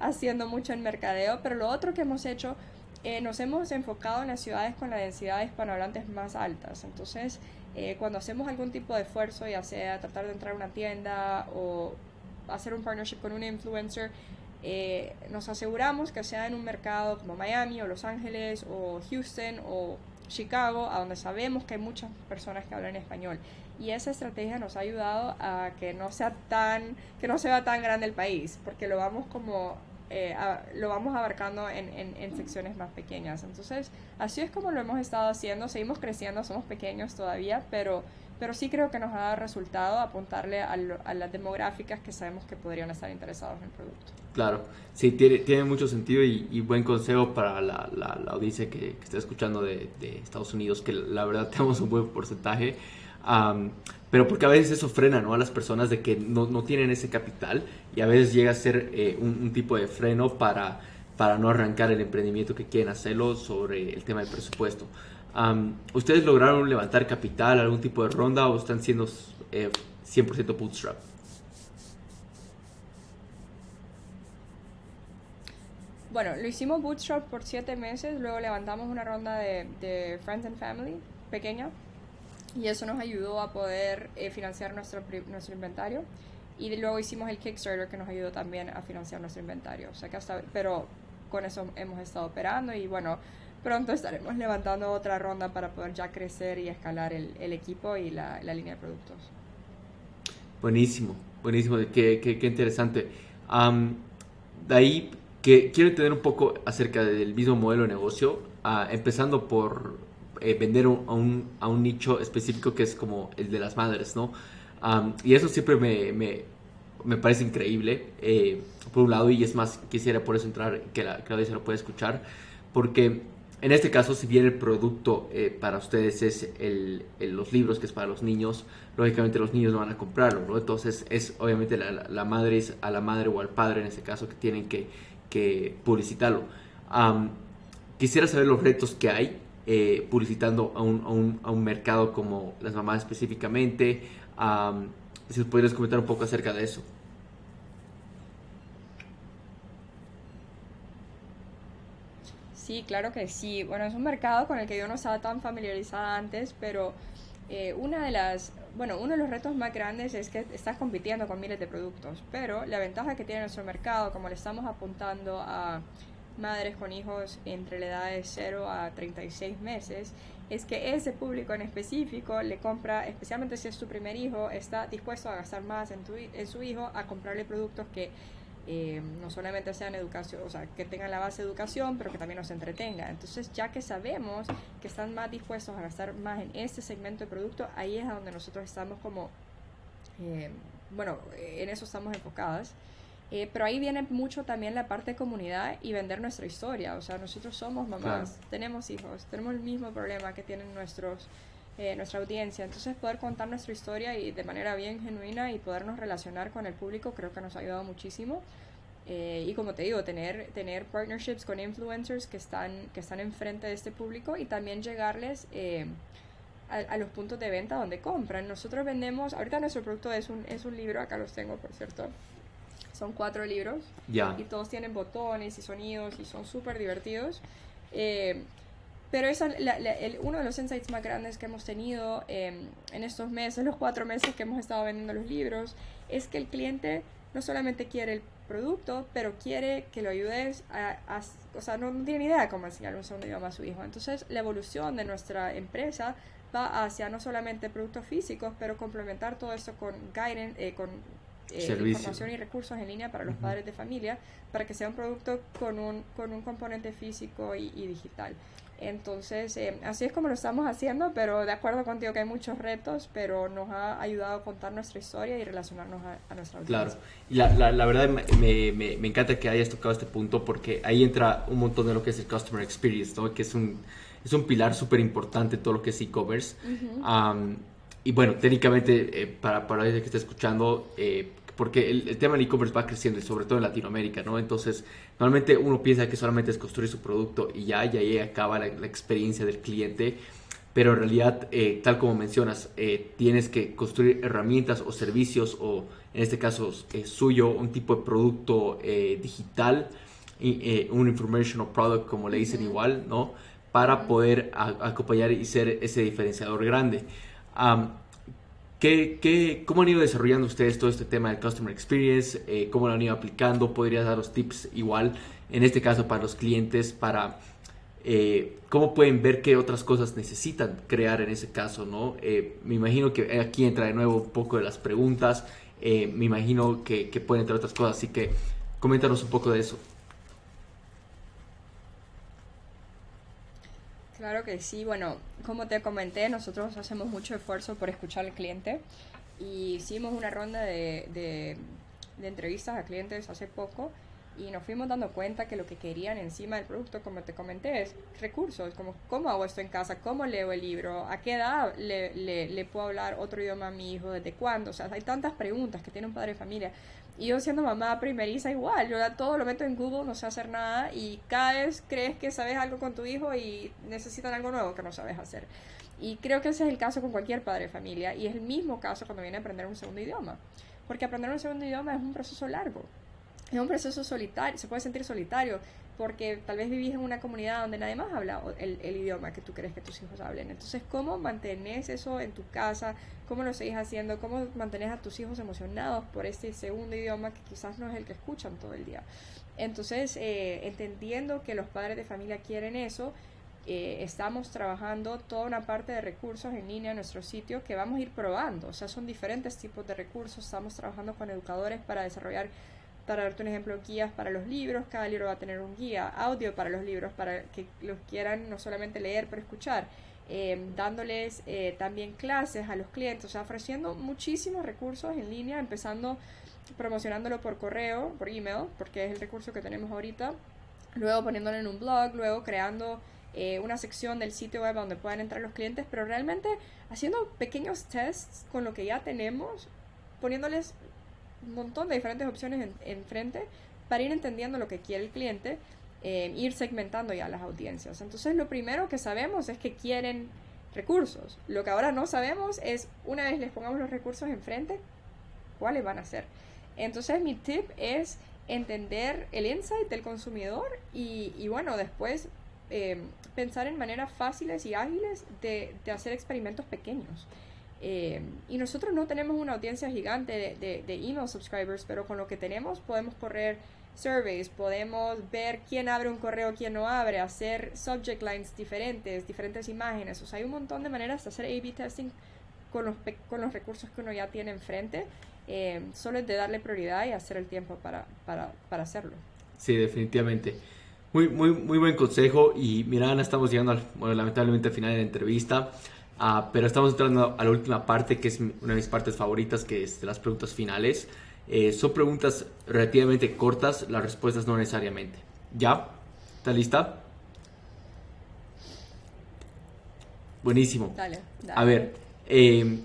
haciendo mucho en mercadeo, pero lo otro que hemos hecho, eh, nos hemos enfocado en las ciudades con la densidad de hispanohablantes más altas, entonces cuando hacemos algún tipo de esfuerzo, ya sea tratar de entrar a una tienda o hacer un partnership con un influencer, eh, nos aseguramos que sea en un mercado como Miami o Los Ángeles o Houston o Chicago, a donde sabemos que hay muchas personas que hablan español. Y esa estrategia nos ha ayudado a que no sea tan, que no sea tan grande el país, porque lo vamos como eh, lo vamos abarcando en, en, en, secciones más pequeñas. Entonces, así es como lo hemos estado haciendo. Seguimos creciendo, somos pequeños todavía, pero pero sí creo que nos ha dado resultado apuntarle a, las demográficas que sabemos que podrían estar interesados en el producto. Claro, sí, tiene, tiene mucho sentido y, buen consejo para la, la, audiencia que, está escuchando de, Estados Unidos, que la verdad tenemos un buen porcentaje, pero porque a veces eso frena ¿no? a las personas de que no, no tienen ese capital y a veces llega a ser eh, un, un tipo de freno para, para no arrancar el emprendimiento que quieren hacerlo sobre el tema del presupuesto. ¿Ustedes lograron levantar capital, algún tipo de ronda o están siendo 100% eh, bootstrap? Bueno, lo hicimos bootstrap por 7 meses, luego levantamos una ronda de, Friends and Family pequeña y eso nos ayudó a poder eh, financiar nuestro, nuestro inventario y luego hicimos el Kickstarter que nos ayudó también a financiar nuestro inventario. O sea que hasta, pero con eso hemos estado operando y bueno, pronto estaremos levantando otra ronda para poder ya crecer y escalar el, el equipo y la, la, línea de productos. Buenísimo, buenísimo, qué, qué, qué interesante. de ahí que quiero entender un poco acerca del mismo modelo de negocio, uh, empezando por eh, vender a, un, a, un, nicho específico que es como el de las madres, ¿no? y eso siempre me, me, me parece increíble, eh, por un lado, y es más, quisiera por eso entrar, que la, que la audiencia lo pueda escuchar, porque en este caso, si bien el producto eh, para ustedes es el, los libros, que es para los niños, lógicamente los niños no van a comprarlo, ¿no? Entonces es obviamente la, madre es a la madre o al padre en este caso que tienen que, que publicitarlo. quisiera saber los retos que hay eh, publicitando a un, a, un, a un, mercado como las mamás específicamente. si nos pudieras comentar un poco acerca de eso. Sí, claro que sí. Bueno, es un mercado con el que yo no estaba tan familiarizada antes, pero eh, una de las, bueno, uno de los retos más grandes es que estás compitiendo con miles de productos, pero la ventaja que tiene nuestro mercado, como le estamos apuntando a madres con hijos entre la edad de 0 a 36 meses, es que ese público en específico le compra, especialmente si es su primer hijo, está dispuesto a gastar más en, tu, su hijo, a comprarle productos que Eh, no solamente sean educación, o sea, que tengan la base de educación, pero que también nos entretenga. Entonces, ya que sabemos que están más dispuestos a gastar más en este segmento de producto, ahí es donde nosotros estamos como, eh, bueno, en eso estamos enfocadas. Eh, pero ahí viene mucho también la parte de comunidad y vender nuestra historia. O sea, nosotros somos mamás, tenemos hijos, tenemos el mismo problema que tienen nuestros nuestra audiencia. Entonces poder contar nuestra historia y de manera bien genuina y podernos relacionar con el público creo que nos ha ayudado muchísimo. Eh, y como te digo, tener, tener partnerships con influencers que están, que están enfrente de este público y también llegarles eh, a, los puntos de venta donde compran. Nosotros vendemos, ahorita nuestro producto es un, es un libro, acá los tengo por cierto, son cuatro libros y todos tienen botones y sonidos y son súper divertidos. Eh, pero esa, el, uno de los insights más grandes que hemos tenido em, en estos meses, los cuatro meses que hemos estado vendiendo los libros, es que el cliente no solamente quiere el producto, pero quiere que lo ayudes a, o sea, no, tiene ni idea cómo enseñar un segundo idioma a su hijo. Entonces, la evolución de nuestra empresa va hacia no solamente productos físicos, pero complementar todo esto con guidance, eh, con eh, información y recursos en línea para los padres de familia, para que sea un producto con un, con un componente físico y digital. Entonces, eh, así es como lo estamos haciendo, pero de acuerdo contigo que hay muchos retos, pero nos ha ayudado a contar nuestra historia y relacionarnos a, nuestra audiencia. Claro, y la, la, verdad me, me, me, encanta que hayas tocado este punto porque ahí entra un montón de lo que es el Customer Experience, ¿no? que es un, es un pilar súper importante todo lo que es e-commerce. y bueno, técnicamente, eh, para, para que está escuchando, eh, porque el, tema del e-commerce va creciendo, y sobre todo en Latinoamérica, ¿no? Entonces, normalmente uno piensa que solamente es construir su producto y ya, y ahí acaba la, experiencia del cliente, pero en realidad, eh, tal como mencionas, eh, tienes que construir herramientas o servicios, o en este caso es suyo, un tipo de producto eh, digital, un informational product, como le dicen igual, ¿no? Para poder acompañar y ser ese diferenciador grande. ¿Qué, qué, cómo han ido desarrollando ustedes todo este tema del Customer Experience? Eh, ¿Cómo lo han ido aplicando? ¿Podrías dar los tips igual, en este caso para los clientes, para eh, cómo pueden ver qué otras cosas necesitan crear en ese caso? ¿no? Eh, me imagino que aquí entra de nuevo un poco de las preguntas, me imagino que pueden entrar otras cosas, así que coméntanos un poco de eso. Claro que sí, bueno, como te comenté, nosotros hacemos mucho esfuerzo por escuchar al cliente y hicimos una ronda de, de, entrevistas a clientes hace poco y nos fuimos dando cuenta que lo que querían encima del producto, como te comenté, es recursos, como cómo hago esto en casa, cómo leo el libro, a qué edad le, le, le puedo hablar otro idioma a mi hijo, desde cuándo, o sea, hay tantas preguntas que tiene un padre de familia. Y yo siendo mamá primeriza igual, yo todo lo meto en Google, no sé hacer nada y cada vez crees que sabes algo con tu hijo y necesitan algo nuevo que no sabes hacer. Y creo que ese es el caso con cualquier padre de familia y es el mismo caso cuando viene a aprender un segundo idioma. Porque aprender un segundo idioma es un proceso largo, es un proceso solitario, se puede sentir solitario porque tal vez vivís en una comunidad donde nadie más habla el, el, idioma que tú crees que tus hijos hablen. Entonces, ¿cómo mantenés eso en tu casa? ¿Cómo lo seguís haciendo? ¿Cómo mantenés a tus hijos emocionados por este segundo idioma que quizás no es el que escuchan todo el día? Entonces, eh, entendiendo que los padres de familia quieren eso, eh, estamos trabajando toda una parte de recursos en línea en nuestro sitio que vamos a ir probando. O sea, son diferentes tipos de recursos. Estamos trabajando con educadores para desarrollar para darte un ejemplo, guías para los libros, cada libro va a tener un guía, audio para los libros, para que los quieran no solamente leer, pero escuchar, em, dándoles eh, también clases a los clientes, ofreciendo muchísimos recursos en línea, empezando promocionándolo por correo, por email, porque es el recurso que tenemos ahorita, luego poniéndolo en un blog, luego creando eh, una sección del sitio web donde puedan entrar los clientes, pero realmente haciendo pequeños tests con lo que ya tenemos, poniéndoles un montón de diferentes opciones enfrente para ir entendiendo lo que quiere el cliente, eh, ir segmentando ya las audiencias. Entonces lo primero que sabemos es que quieren recursos. Lo que ahora no sabemos es, una vez les pongamos los recursos enfrente, cuáles van a ser. Entonces mi tip es entender el insight del consumidor y, bueno, después eh, pensar en maneras fáciles y ágiles de hacer experimentos pequeños. Eh, y nosotros no tenemos una audiencia gigante de, de, email subscribers, pero con lo que tenemos podemos correr surveys, podemos ver quién abre un correo, quién no abre, hacer subject lines diferentes, diferentes imágenes. O sea, hay un montón de maneras de hacer A-B testing con los, con los recursos que uno ya tiene enfrente, eh, solo es de darle prioridad y hacer el tiempo para, para, para hacerlo. Sí, definitivamente. Muy, muy, muy buen consejo y mira, Ana, estamos llegando al, bueno, lamentablemente al final de la entrevista, uh, pero estamos entrando a la última parte que es una de mis partes favoritas, que es de las preguntas finales. Eh, son preguntas relativamente cortas, las respuestas no necesariamente. ¿Ya? ¿Está lista? Buenísimo. Dale, dale. A ver, eh,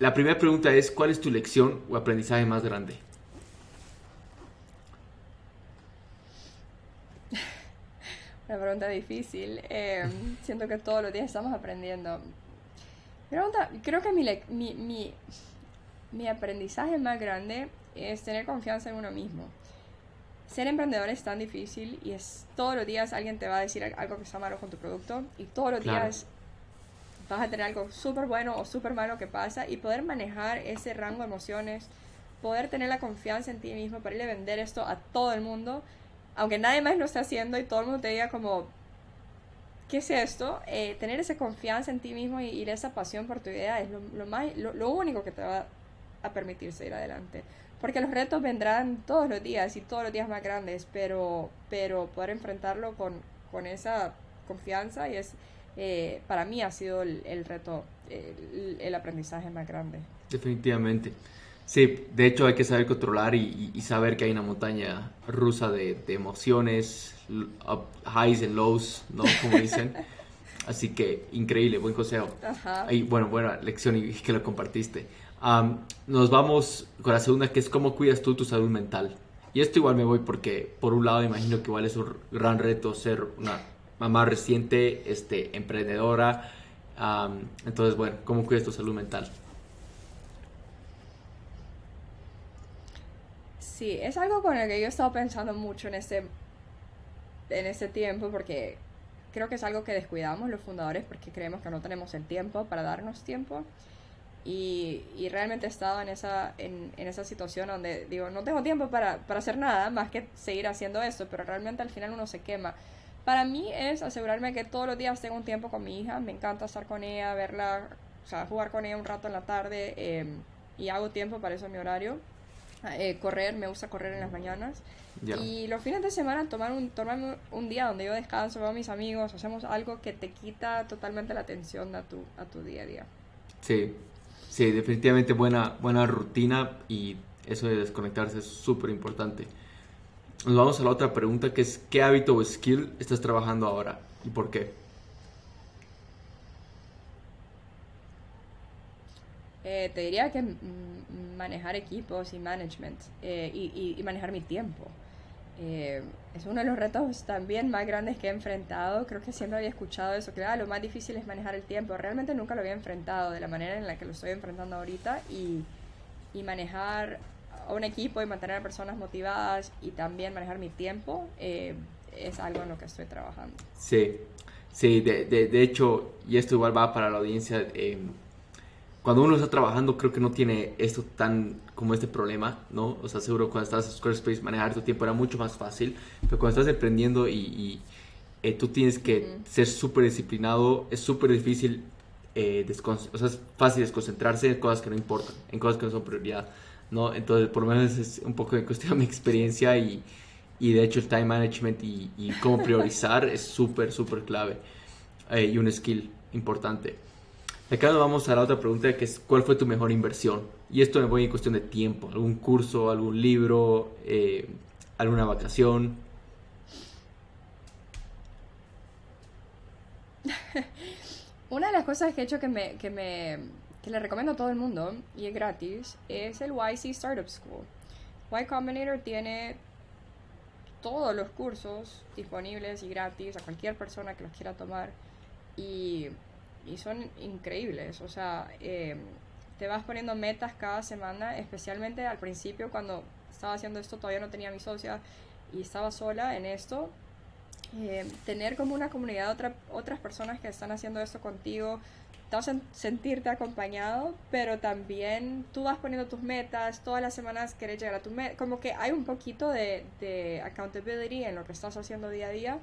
la primera pregunta es, ¿cuál es tu lección o aprendizaje más grande? Una pregunta difícil. Eh, siento que todos los días estamos aprendiendo. Pregunta, creo que mi, mi, mi, mi aprendizaje más grande es tener confianza en uno mismo. Ser emprendedor es tan difícil y es todos los días alguien te va a decir algo que está malo con tu producto y todos los Claro. días vas a tener algo súper bueno o súper malo que pasa y poder manejar ese rango de emociones, poder tener la confianza en ti mismo para ir a vender esto a todo el mundo, aunque nadie más lo esté haciendo y todo el mundo te diga como, ¿qué es esto? Eh, tener esa confianza en ti mismo y, y esa pasión por tu idea es lo, más, lo, único que te va a permitir seguir adelante. Porque los retos vendrán todos los días y todos los días más grandes, pero, pero poder enfrentarlo con, con esa confianza y es, eh, para mí ha sido el, reto, el aprendizaje más grande. Definitivamente. Sí, de hecho hay que saber controlar y, y- saber que hay una montaña rusa de, de emociones, up- highs and lows, ¿no? Como dicen. Así que increíble, buen consejo. Ajá. Y bueno, buena lección y que lo compartiste. Am, nos vamos con la segunda que es cómo cuidas tú tu salud mental. Y esto igual me voy porque por un lado imagino que igual es un gran reto ser una mamá reciente, este, emprendedora. Am, entonces, bueno, ¿cómo cuidas tu salud mental? Sí, es algo con el que yo he estado pensando mucho en este, en este tiempo porque creo que es algo que descuidamos los fundadores porque creemos que no tenemos el tiempo para darnos tiempo. Y, realmente he estado en esa, en, esa situación donde digo, no tengo tiempo para, para hacer nada más que seguir haciendo esto, pero realmente al final uno se quema. Para mí es asegurarme que todos los días tengo un tiempo con mi hija, me encanta estar con ella, verla, o sea, jugar con ella un rato en la tarde eh, y hago tiempo para eso en mi horario. Eh, correr, me gusta correr en las mañanas. Ya. Y los fines de semana tomar un, tomarme un día donde yo descanso, veo a mis amigos, hacemos algo que te quita totalmente la atención a tu, a tu día a día. Sí, sí, definitivamente buena, buena rutina y eso de desconectarse es súper importante. Nos vamos a la otra pregunta que es ¿qué hábito o skill estás trabajando ahora y por qué? Eh, te diría que manejar equipos y management eh, y, y- y manejar mi tiempo. Eh, es uno de los retos también más grandes que he enfrentado. Creo que siempre había escuchado eso, que ah, lo más difícil es manejar el tiempo. Realmente nunca lo había enfrentado de la manera en la que lo estoy enfrentando ahorita y, y manejar a un equipo y mantener a personas motivadas y también manejar mi tiempo eh, es algo en lo que estoy trabajando. Sí, sí, de, de, de hecho, y esto igual va para la audiencia, eh, cuando uno está trabajando creo que no tiene esto tan como este problema, ¿no? O sea, seguro cuando estás en Squarespace manejar tu tiempo era mucho más fácil, pero cuando estás emprendiendo y, y, eh, tú tienes que ser súper disciplinado, es súper difícil, eh, o sea, es fácil desconcentrarse en cosas que no importan, en cosas que no son prioridad, ¿no? Entonces, por lo menos es un poco de cuestión de mi experiencia y, y de hecho el time management y, y cómo priorizar es súper, súper clave eh, y un skill importante. Acá nos vamos a la otra pregunta que es ¿cuál fue tu mejor inversión? Y esto me voy en cuestión de tiempo, algún curso, algún libro, eh, alguna vacación. Una de las cosas que he hecho que me, que me que le recomiendo a todo el mundo y es gratis es el YC Startup School. Y Combinator tiene todos los cursos disponibles y gratis a cualquier persona que los quiera tomar y, y son increíbles. O sea, eh, te vas poniendo metas cada semana, especialmente al principio cuando estaba haciendo esto todavía no tenía mi socia y estaba sola en esto eh, tener como una comunidad otra, otras personas que están haciendo esto contigo, te a sentirte acompañado, pero también tú vas poniendo tus metas, todas las semanas querés llegar a tu meta, como que hay un poquito de, de accountability en lo que estás haciendo día a día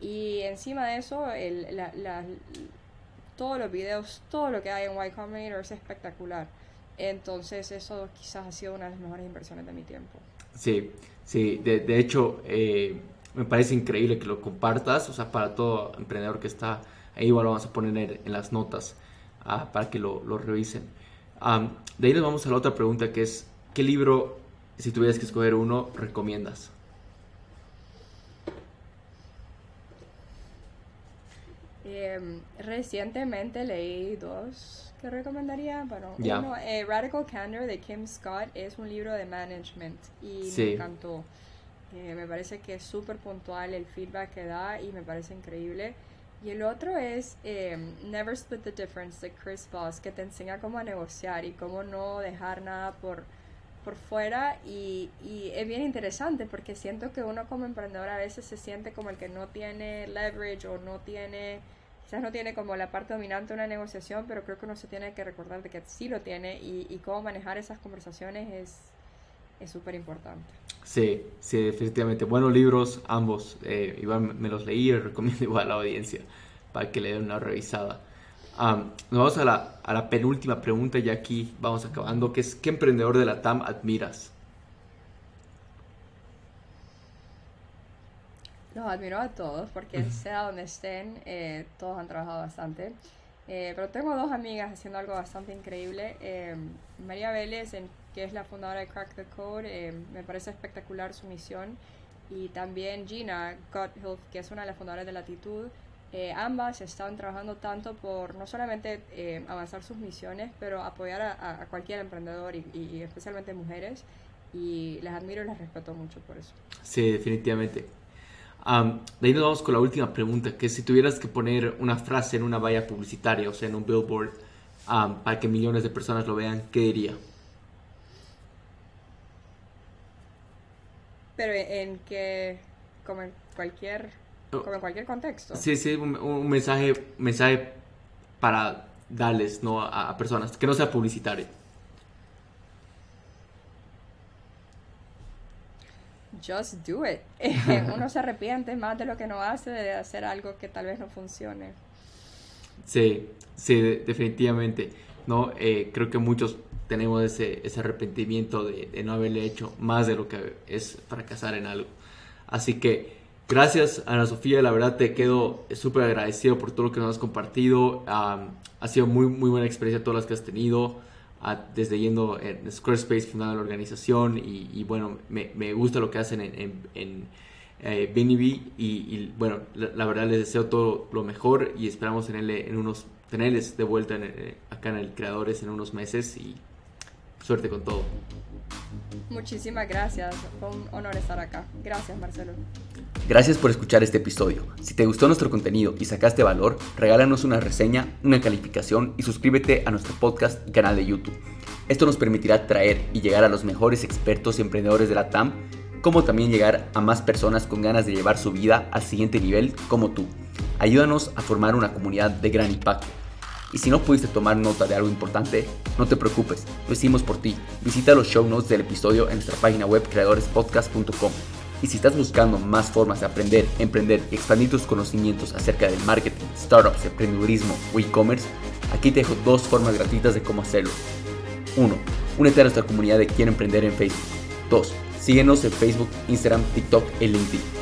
y encima de eso, el, la, la- todos los videos, todo lo que hay en Y Combinator es espectacular. Entonces eso quizás ha sido una de las mejores inversiones de mi tiempo. Sí, sí, de, de hecho eh, me parece increíble que lo compartas, o sea, para todo emprendedor que está ahí, igual lo vamos a poner en las notas ah, para que lo, lo revisen. de ahí nos vamos a la otra pregunta que es, ¿qué libro, si tuvieras que escoger uno, recomiendas? Em, recientemente leí dos que recomendaría. Bueno, uno, eh, Radical Candor de Kim Scott es un libro de management y me encantó. Eh, me parece que es súper puntual el feedback que da y me parece increíble. Y el otro es em, Never Split the Difference de Chris Voss, que te enseña cómo negociar y cómo no dejar nada por, por fuera. Y, y es bien interesante porque siento que uno como emprendedor a veces se siente como el que no tiene leverage o no tiene quizás no tiene como la parte dominante de una negociación, pero creo que uno se tiene que recordar de que sí lo tiene y, y cómo manejar esas conversaciones es súper importante. Sí, sí, definitivamente. Buenos libros, ambos. Eh, igual me los leí y recomiendo igual a la audiencia para que le den una revisada. nos vamos a la, a la penúltima pregunta y aquí vamos acabando, que es ¿qué emprendedor de la TAM admiras? Los admiro a todos porque sea donde estén, eh, todos han trabajado bastante. Eh, pero tengo dos amigas haciendo algo bastante increíble. Eh, María Vélez, que es la fundadora de Crack the Code, me parece espectacular su misión. Y también Gina Gotthilf, que es una de las fundadoras de Latitud. ambas están trabajando tanto por no solamente avanzar sus misiones, pero apoyar a, cualquier emprendedor y, y, especialmente mujeres. Y las admiro y las respeto mucho por eso. Sí, definitivamente de ahí nos vamos con la última pregunta, que si tuvieras que poner una frase en una valla publicitaria, o sea, en un billboard, para que millones de personas lo vean, ¿qué diría? Pero en que, como en cualquier, oh. como en cualquier contexto. Sí, sí, un, mensaje, mensaje para darles ¿no? a personas, que no sea publicitario. Just do it. Uno se arrepiente más de lo que no hace de hacer algo que tal vez no funcione. Sí, sí, definitivamente. No, eh, creo que muchos tenemos ese, ese arrepentimiento de, no haberle hecho más de lo que es fracasar en algo. Así que gracias Ana Sofía, la verdad te quedo súper agradecido por todo lo que nos has compartido. ha sido muy, muy buena experiencia todas las que has tenido desde yendo en Squarespace, fundando la organización y, bueno, me, gusta lo que hacen en, en, en eh, y, bueno, la, verdad les deseo todo lo mejor y esperamos tenerle en unos, tenerles de vuelta eh, acá en el Creadores en unos meses y suerte con todo. Muchísimas gracias, fue un honor estar acá. Gracias Marcelo. Gracias por escuchar este episodio. Si te gustó nuestro contenido y sacaste valor, regálanos una reseña, una calificación y suscríbete a nuestro podcast y canal de YouTube. Esto nos permitirá traer y llegar a los mejores expertos y emprendedores de la TAM, como también llegar a más personas con ganas de llevar su vida al siguiente nivel como tú. Ayúdanos a formar una comunidad de gran impacto. Y si no pudiste tomar nota de algo importante, no te preocupes, lo hicimos por ti. Visita los show notes del episodio en nuestra página web creadorespodcast.com. Y si estás buscando más formas de aprender, emprender y expandir tus conocimientos acerca del marketing, startups, emprendedurismo o e-commerce, aquí te dejo dos formas gratuitas de cómo hacerlo. 1. Únete a nuestra comunidad de Quiero Emprender en Facebook. 2. Síguenos en Facebook, Instagram, TikTok y LinkedIn.